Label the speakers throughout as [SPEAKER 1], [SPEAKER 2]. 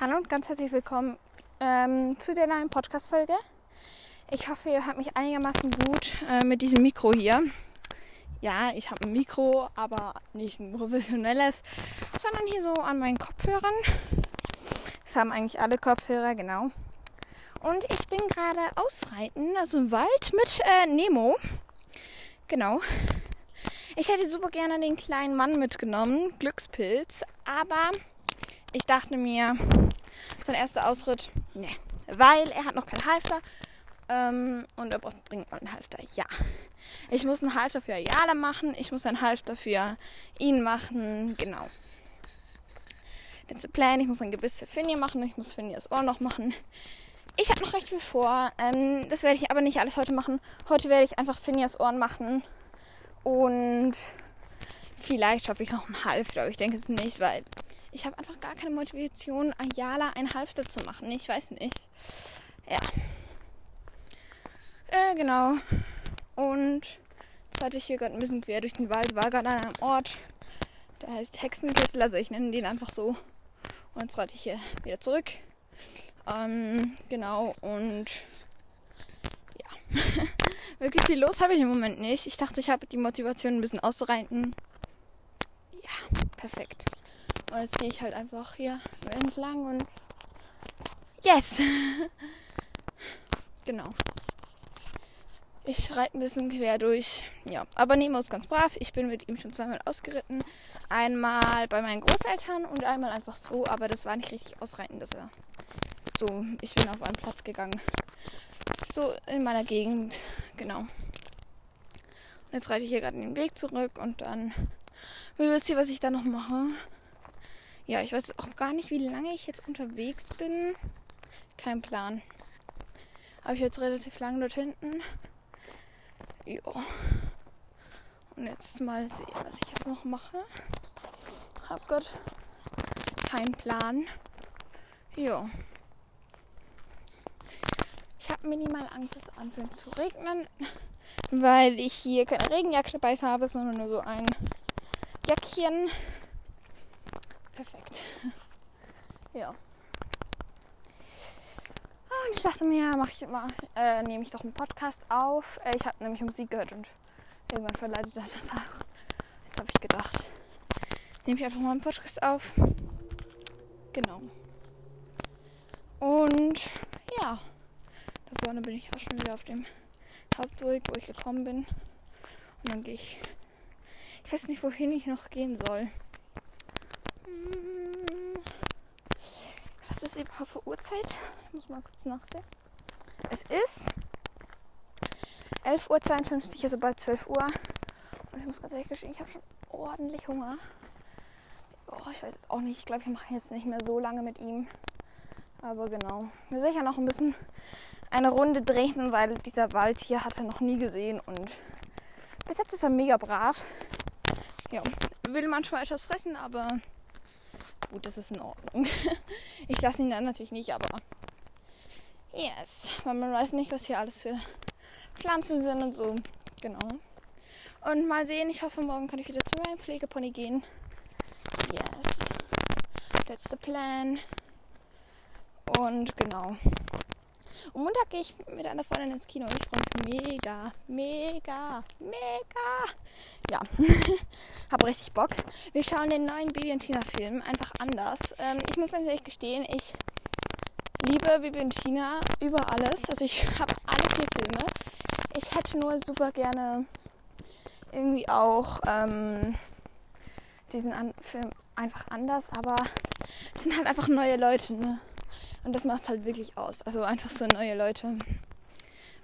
[SPEAKER 1] Hallo und ganz herzlich willkommen ähm, zu der neuen Podcast-Folge. Ich hoffe, ihr hört mich einigermaßen gut äh, mit diesem Mikro hier. Ja, ich habe ein Mikro, aber nicht ein professionelles, sondern hier so an meinen Kopfhörern. Das haben eigentlich alle Kopfhörer, genau. Und ich bin gerade ausreiten, also im Wald mit äh, Nemo. Genau. Ich hätte super gerne den kleinen Mann mitgenommen, Glückspilz, aber ich dachte mir, sein erster Ausritt, ne, weil er hat noch keinen Halfter ähm, und er braucht dringend mal einen Halfter. Ja, ich muss einen Halfter für Ayala machen, ich muss einen Halfter für ihn machen, genau. The plan. Ich muss ein Gebiss für Finja machen, ich muss Finjas Ohr noch machen. Ich habe noch recht viel vor. Ähm, das werde ich aber nicht alles heute machen. Heute werde ich einfach Finjas Ohren machen und vielleicht schaffe ich noch einen Halfter, aber ich denke es nicht, weil ich habe einfach gar keine Motivation, Ayala ein Halfter zu machen. Ich weiß nicht. Ja. Äh, genau. Und jetzt hatte ich hier gerade ein bisschen quer durch den Wald, war gerade an einem Ort, der heißt Hexenkessel, also ich nenne den einfach so. Und jetzt reite ich hier wieder zurück. Ähm, genau, und ja. Wirklich viel los habe ich im Moment nicht. Ich dachte, ich habe die Motivation ein bisschen auszureiten. Ja, perfekt. Und jetzt gehe ich halt einfach hier entlang und yes! genau. Ich reite ein bisschen quer durch. Ja, aber Nemo ist ganz brav. Ich bin mit ihm schon zweimal ausgeritten. Einmal bei meinen Großeltern und einmal einfach so. Aber das war nicht richtig ausreiten. Das war so. Ich bin auf einen Platz gegangen. So in meiner Gegend. Genau. Und jetzt reite ich hier gerade den Weg zurück und dann. Wie willst du, was ich da noch mache? Ja, ich weiß auch gar nicht, wie lange ich jetzt unterwegs bin. Kein Plan. Aber ich jetzt relativ lang dort hinten. Ja. Und jetzt mal sehen, was ich jetzt noch mache. Hab Gott keinen Plan. Ja. Ich habe minimal Angst, dass es anfängt zu regnen, weil ich hier keine Regenjacke dabei habe, sondern nur so ein Jäckchen perfekt. ja. Und ich dachte mir, mach ich immer, äh, nehme ich doch einen Podcast auf. Äh, ich habe nämlich Musik gehört und irgendwann verleitet das einfach. Jetzt habe ich gedacht, nehme ich einfach mal einen Podcast auf. Genau. Und ja, da vorne bin ich auch schon wieder auf dem Hauptweg, wo ich gekommen bin. Und dann gehe ich. Ich weiß nicht, wohin ich noch gehen soll. Für Uhrzeit? Ich muss mal kurz nachsehen. Es ist 11.52 Uhr, also bald 12 Uhr. Und ich muss ganz ehrlich gestehen, ich habe schon ordentlich Hunger. Oh, ich weiß jetzt auch nicht. Ich glaube, ich mache jetzt nicht mehr so lange mit ihm. Aber genau. Wir sicher noch ein bisschen eine Runde drehen, weil dieser Wald hier hat er noch nie gesehen. Und bis jetzt ist er mega brav. Ja, will manchmal etwas fressen, aber gut, das ist in Ordnung. Ich lasse ihn dann natürlich nicht, aber yes, weil man weiß nicht, was hier alles für Pflanzen sind und so. Genau. Und mal sehen, ich hoffe, morgen kann ich wieder zu meinem Pflegepony gehen. Yes. That's the plan. Und genau. Und Montag gehe ich mit einer Freundin ins Kino und ich freue mich mega, mega, mega. Ja, habe richtig Bock. Wir schauen den neuen Bibi und Tina Film einfach anders. Ähm, ich muss ganz ehrlich gestehen, ich liebe Bibi und Tina über alles. Also ich habe alle vier Filme. Ich hätte nur super gerne irgendwie auch ähm, diesen An Film einfach anders, aber es sind halt einfach neue Leute, ne? Und das macht halt wirklich aus. Also einfach so neue Leute.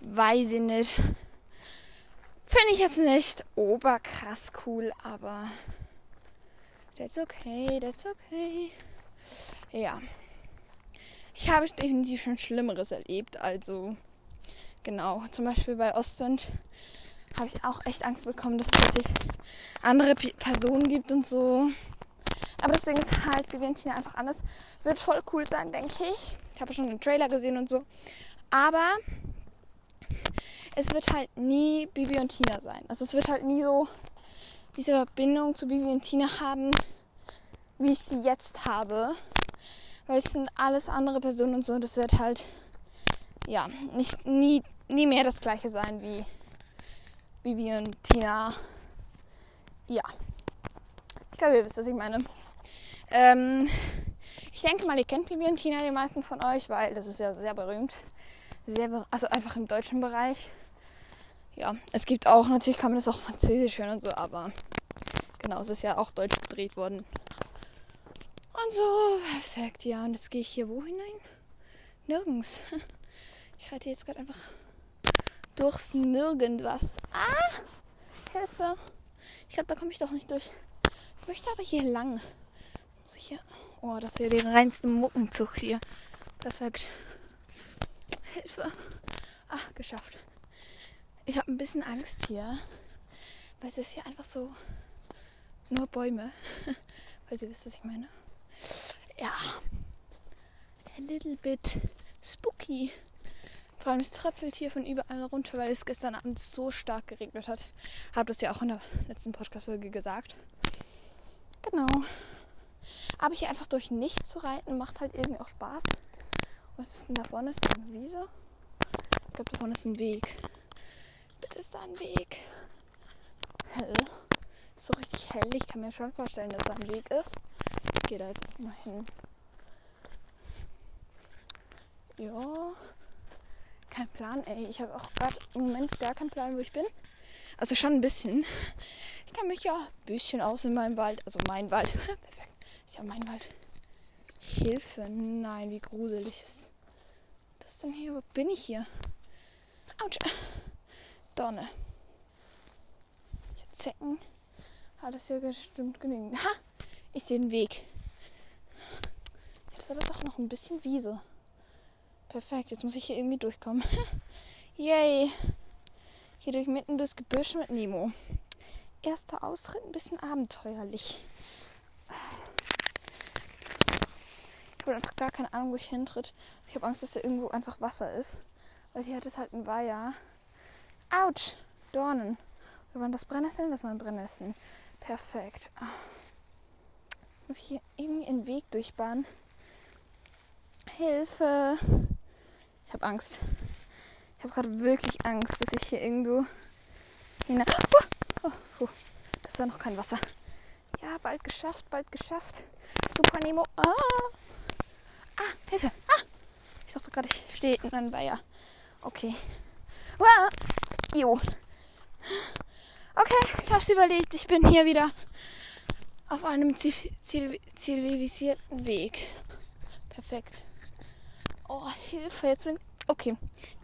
[SPEAKER 1] Weiß ich nicht. Finde ich jetzt nicht oberkrass cool, aber that's okay, that's okay. Ja. Ich habe definitiv schon Schlimmeres erlebt, also genau. Zum Beispiel bei Ostwind habe ich auch echt Angst bekommen, dass es sich andere Personen gibt und so. Aber das Ding ist halt, Viventina einfach anders. Wird voll cool sein, denke ich. Ich habe schon einen Trailer gesehen und so. Aber es wird halt nie Bibi und Tina sein. Also es wird halt nie so diese Verbindung zu Bibi und Tina haben, wie ich sie jetzt habe. Weil es sind alles andere Personen und so. Das wird halt, ja, nicht, nie, nie mehr das gleiche sein wie Bibi und Tina. Ja. Ich glaube, ihr wisst, was ich meine. Ähm, ich denke mal, ihr kennt Bibi und Tina, die meisten von euch, weil das ist ja sehr berühmt. Sehr, also einfach im deutschen Bereich. Ja, es gibt auch, natürlich kann man das auch französisch hören und so, aber genau, es ist ja auch deutsch gedreht worden. Und so, perfekt, ja. Und jetzt gehe ich hier wo hinein? Nirgends. Ich reite jetzt gerade einfach durchs Nirgendwas. Ah! Hilfe! Ich glaube, da komme ich doch nicht durch. Ich möchte aber hier lang. Muss. Oh, das ist ja der reinste Muckenzug hier. Perfekt. Hilfe. Ah, geschafft. Ich habe ein bisschen Angst hier. Weil es ist hier einfach so nur Bäume. weil ihr wisst, was ich meine. Ja. A little bit spooky. Vor allem es tröpfelt hier von überall runter, weil es gestern Abend so stark geregnet hat. Habe das ja auch in der letzten Podcast-Folge gesagt. Genau. Aber hier einfach durch nichts zu reiten, macht halt irgendwie auch Spaß. Was ist denn da vorne? Ist da eine Wiese? Ich glaube, da vorne ist ein Weg. Bitte ist da ein Weg. Hell. Ist so richtig hell. Ich kann mir schon vorstellen, dass da ein Weg ist. Ich gehe da jetzt auch mal hin. Ja. Kein Plan, ey. Ich habe auch gerade im Moment gar keinen Plan, wo ich bin. Also schon ein bisschen. Ich kann mich ja ein bisschen aus in meinem Wald. Also mein Wald. Perfekt. Ist ja mein Wald. Hilfe. Nein, wie gruselig ist das denn hier? Wo bin ich hier? Autsch. Donne. Hier Zecken. Hat das hier bestimmt genügend. Ha! Ich sehe den Weg. Jetzt hat er doch noch ein bisschen Wiese. Perfekt, jetzt muss ich hier irgendwie durchkommen. Yay! Hier durch mitten das Gebüsch mit Nemo. Erster Ausritt ein bisschen abenteuerlich. Ich habe einfach gar keine Ahnung, wo ich hintritt. Ich habe Angst, dass da irgendwo einfach Wasser ist. Weil hier hat es halt ein Weiher. Autsch! Dornen. Oder waren das Brennnesseln? Das waren Brennnesseln. Perfekt. Muss ich hier irgendwie einen Weg durchbahnen? Hilfe! Ich habe Angst. Ich habe gerade wirklich Angst, dass ich hier irgendwo hinein. Oh, oh, oh. Das war noch kein Wasser. Ja, bald geschafft, bald geschafft. Super Nemo. Ah! Ah, Hilfe. Ah! Ich dachte gerade, ich stehe in einem Weiher. Okay. Ah! Jo. Okay, ich habe es überlebt. Ich bin hier wieder auf einem zivilisierten Weg. Perfekt. Oh, Hilfe. Jetzt bin, okay.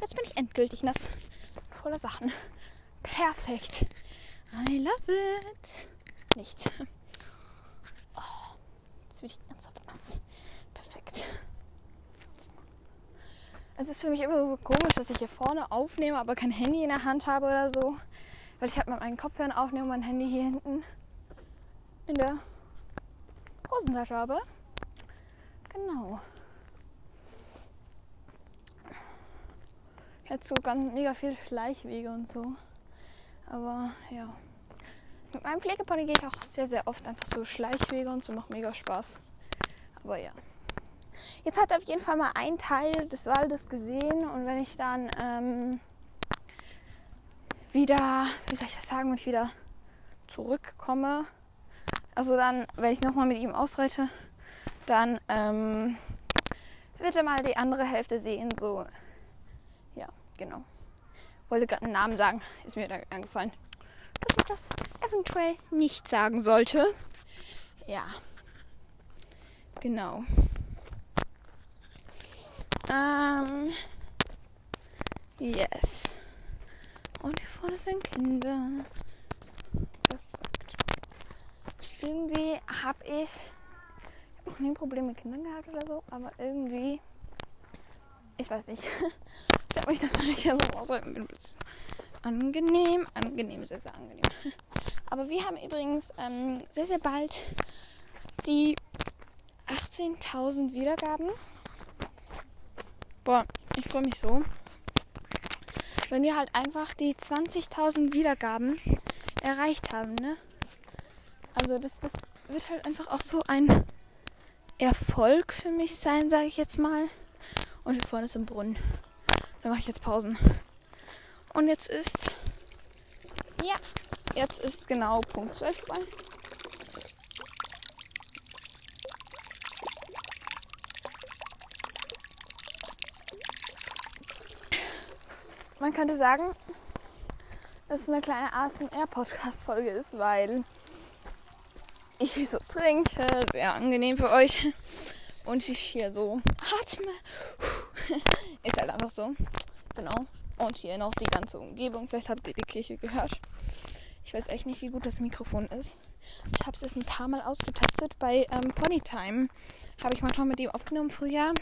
[SPEAKER 1] Jetzt bin ich endgültig nass. Voller Sachen. Perfekt. I love it. Nicht. Oh, jetzt bin ich ganz nass. Perfekt. Es ist für mich immer so komisch, dass ich hier vorne aufnehme, aber kein Handy in der Hand habe oder so. Weil ich halt meinen Kopfhörer aufnehme und mein Handy hier hinten in der Hosentasche habe. Genau. Jetzt so ganz mega viel Schleichwege und so. Aber ja. Mit meinem Pflegepony gehe ich auch sehr, sehr oft einfach so Schleichwege und so macht mega Spaß. Aber ja. Jetzt hat auf jeden Fall mal ein Teil des Waldes gesehen und wenn ich dann ähm, wieder, wie soll ich das sagen, wenn ich wieder zurückkomme, also dann, wenn ich nochmal mit ihm ausreite, dann ähm, wird er mal die andere Hälfte sehen. So, ja, genau. Wollte gerade einen Namen sagen, ist mir da eingefallen, dass ich das eventuell nicht sagen sollte. Ja, genau. Ähm. Yes. Und hier vorne sind Kinder. Perfekt. Irgendwie habe ich noch nie ein Problem mit Kindern gehabt oder so, aber irgendwie. Ich weiß nicht. ich habe mich das nicht so aushalten. Angenehm, angenehm, sehr, sehr angenehm. Aber wir haben übrigens ähm, sehr, sehr bald die 18.000 Wiedergaben Boah, ich freue mich so. Wenn wir halt einfach die 20.000 Wiedergaben erreicht haben, ne? Also das, das wird halt einfach auch so ein Erfolg für mich sein, sage ich jetzt mal. Und hier vorne ist ein Brunnen. Da mache ich jetzt Pausen. Und jetzt ist. Ja, jetzt ist genau Punkt 12 Uhr. Man könnte sagen, dass es eine kleine ASMR-Podcast-Folge ist, weil ich hier so trinke. Sehr angenehm für euch. Und ich hier so atme. Ist halt einfach so. Genau. Und hier noch die ganze Umgebung. Vielleicht habt ihr die Kirche gehört. Ich weiß echt nicht, wie gut das Mikrofon ist. Ich habe es jetzt ein paar Mal ausgetestet. Bei ähm, Ponytime habe ich manchmal mit ihm aufgenommen früher.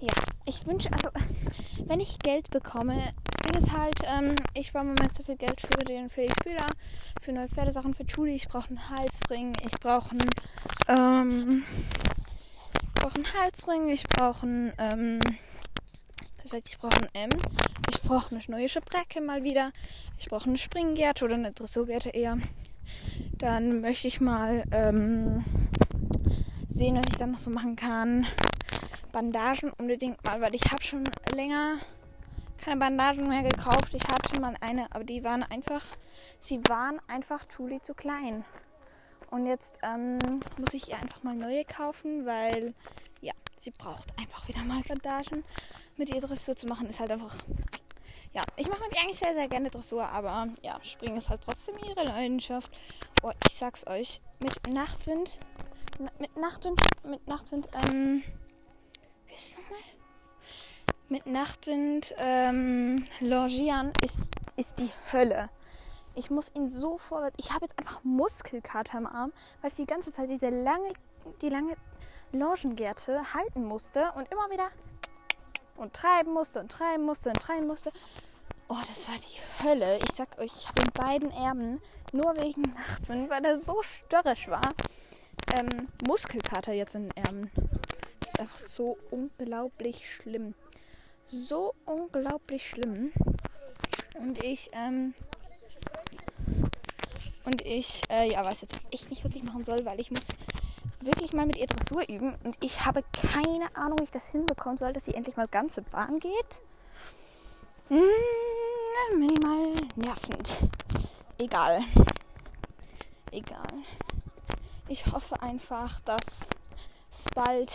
[SPEAKER 1] Ja, ich wünsche, also, wenn ich Geld bekomme, ist halt, ähm, ich spare im so viel Geld für den Felix Bühler, für neue Pferdesachen für Julie. Ich brauche einen Halsring, ich brauche einen, ähm, ich brauche einen Halsring, ich brauche einen, ähm, perfekt, ich brauche einen M, ich brauche eine neue Schibrecke mal wieder, ich brauche eine Springgerte oder eine Dressurgerte eher. Dann möchte ich mal, ähm, sehen, was ich dann noch so machen kann. Bandagen unbedingt mal, weil ich habe schon länger keine Bandagen mehr gekauft. Ich hatte mal eine, aber die waren einfach, sie waren einfach Julie zu klein. Und jetzt ähm, muss ich ihr einfach mal neue kaufen, weil ja, sie braucht einfach wieder mal Bandagen. Mit ihr Dressur zu machen ist halt einfach. Ja, ich mache mit ihr eigentlich sehr, sehr gerne Dressur, aber ja, Springen ist halt trotzdem ihre Leidenschaft. Oh, ich sag's euch, mit Nachtwind, na, mit Nachtwind, mit Nachtwind, ähm, es nochmal? Mit Nachtwind, ähm, Longieren ist, ist die Hölle. Ich muss ihn so vorwärts. Ich habe jetzt einfach Muskelkater im Arm, weil ich die ganze Zeit diese lange, die lange Longengärte halten musste und immer wieder und treiben musste und treiben musste und treiben musste. Oh, das war die Hölle. Ich sag euch, ich habe in beiden Ärmen, nur wegen Nachtwind, weil er so störrisch war, ähm, Muskelkater jetzt in den Ärmen. Einfach so unglaublich schlimm. So unglaublich schlimm. Und ich, ähm, und ich, äh, ja, weiß jetzt echt nicht, was ich machen soll, weil ich muss wirklich mal mit ihr Dressur üben. Und ich habe keine Ahnung, wie ich das hinbekommen soll, dass sie endlich mal ganze Bahn geht. Hm, minimal nervend. Egal. Egal. Ich hoffe einfach, dass es bald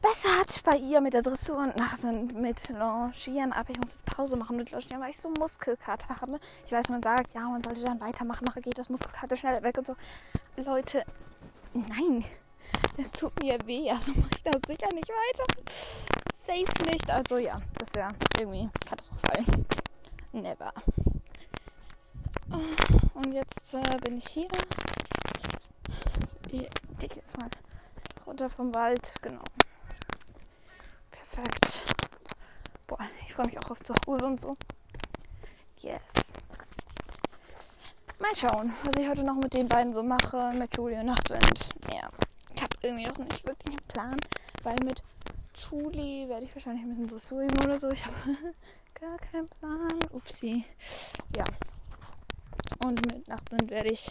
[SPEAKER 1] besser hat bei ihr mit der Dressur und nach mit Longieren ab. Ich muss jetzt Pause machen mit Longieren, weil ich so Muskelkater habe. Ich weiß, man sagt, ja, man sollte dann weitermachen, nachher geht das Muskelkater schneller weg und so. Leute, nein, es tut mir weh, also mache ich das sicher nicht weiter. Safe nicht, also ja, das wäre irgendwie katastrophal. Never. Und jetzt äh, bin ich hier. Ich gehe jetzt mal runter vom Wald, genau. Perfekt. Boah, ich freue mich auch auf zu Hause und so. Yes. Mal schauen, was ich heute noch mit den beiden so mache. Mit Julie und Nachtwind. Ja, ich habe irgendwie noch nicht wirklich einen Plan, weil mit Julie werde ich wahrscheinlich ein bisschen Dressur üben oder so. Ich habe gar keinen Plan. Upsi. Ja. Und mit Nachtwind werde ich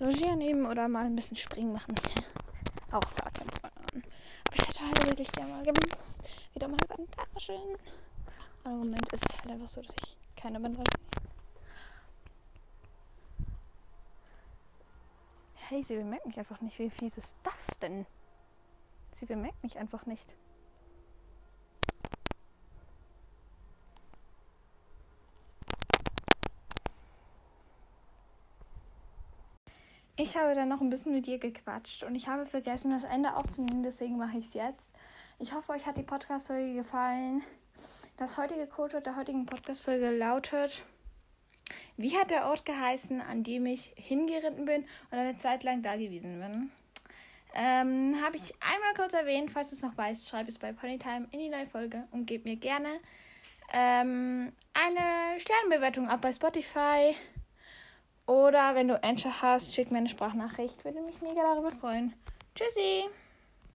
[SPEAKER 1] Logieren nehmen oder mal ein bisschen Springen machen. Auch gar kein Plan. Aber ich gerne mal wieder mal Bandagen. Aber im Moment ist es halt einfach so, dass ich keine Bandagen Hey, sie bemerkt mich einfach nicht. Wie fies ist das denn? Sie bemerkt mich einfach nicht. Ich habe dann noch ein bisschen mit dir gequatscht und ich habe vergessen, das Ende aufzunehmen, deswegen mache ich es jetzt. Ich hoffe, euch hat die Podcast-Folge gefallen. Das heutige Code der heutigen Podcast-Folge lautet: Wie hat der Ort geheißen, an dem ich hingeritten bin und eine Zeit lang da gewesen bin? Ähm, habe ich einmal kurz erwähnt. Falls du es noch weißt, schreib es bei Ponytime in die neue Folge und gib mir gerne ähm, eine Sternbewertung ab bei Spotify. Oder wenn du Anchor hast, schick mir eine Sprachnachricht. Würde mich mega darüber freuen. Tschüssi!